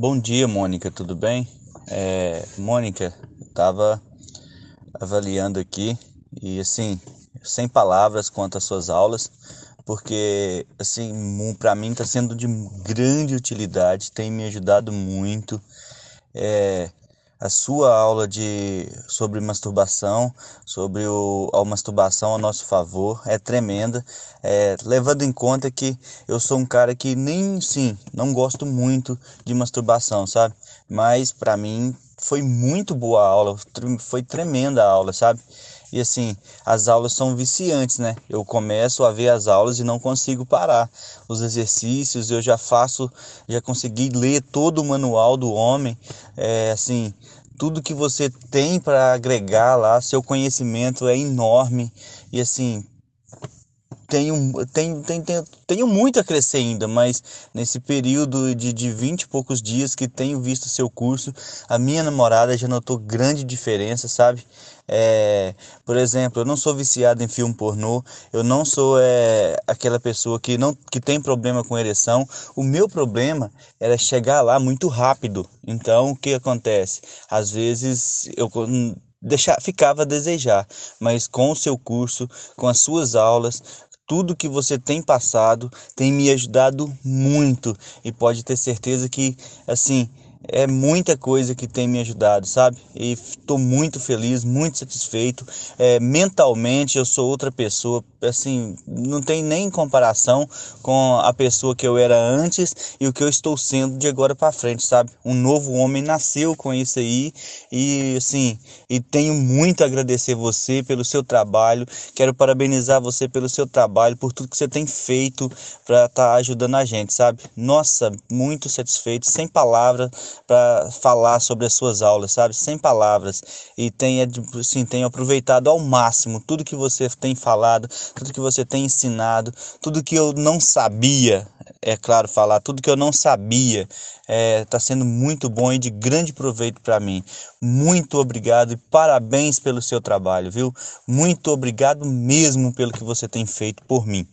Bom dia, Mônica, tudo bem? É, Mônica, estava avaliando aqui e assim, sem palavras quanto às suas aulas, porque assim, para mim está sendo de grande utilidade, tem me ajudado muito. É, a sua aula de sobre masturbação, sobre o, a masturbação a nosso favor, é tremenda, é, levando em conta que eu sou um cara que nem sim, não gosto muito de masturbação, sabe? Mas para mim foi muito boa a aula, foi tremenda a aula, sabe? E assim, as aulas são viciantes, né? Eu começo a ver as aulas e não consigo parar. Os exercícios eu já faço, já consegui ler todo o manual do homem. É, assim, tudo que você tem para agregar lá, seu conhecimento é enorme. E assim, tenho, tenho, tenho, tenho, muito a crescer ainda, mas nesse período de, de 20 e poucos dias que tenho visto seu curso, a minha namorada já notou grande diferença, sabe? É, por exemplo, eu não sou viciado em filme pornô, eu não sou é, aquela pessoa que não que tem problema com ereção. O meu problema era chegar lá muito rápido. Então, o que acontece? Às vezes eu deixar, ficava a desejar, mas com o seu curso, com as suas aulas, tudo que você tem passado tem me ajudado muito. E pode ter certeza que assim é muita coisa que tem me ajudado, sabe? E estou muito feliz, muito satisfeito. É, mentalmente eu sou outra pessoa, assim, não tem nem comparação com a pessoa que eu era antes e o que eu estou sendo de agora para frente, sabe? Um novo homem nasceu com isso aí e assim, e tenho muito a agradecer você pelo seu trabalho. Quero parabenizar você pelo seu trabalho, por tudo que você tem feito para estar tá ajudando a gente, sabe? Nossa, muito satisfeito, sem palavras para falar sobre as suas aulas, sabe? Sem palavras. E tenha, assim, tenha aproveitado ao máximo tudo que você tem falado, tudo que você tem ensinado, tudo que eu não sabia, é claro, falar, tudo que eu não sabia está é, tá sendo muito bom e de grande proveito para mim. Muito obrigado e parabéns pelo seu trabalho, viu? Muito obrigado mesmo pelo que você tem feito por mim.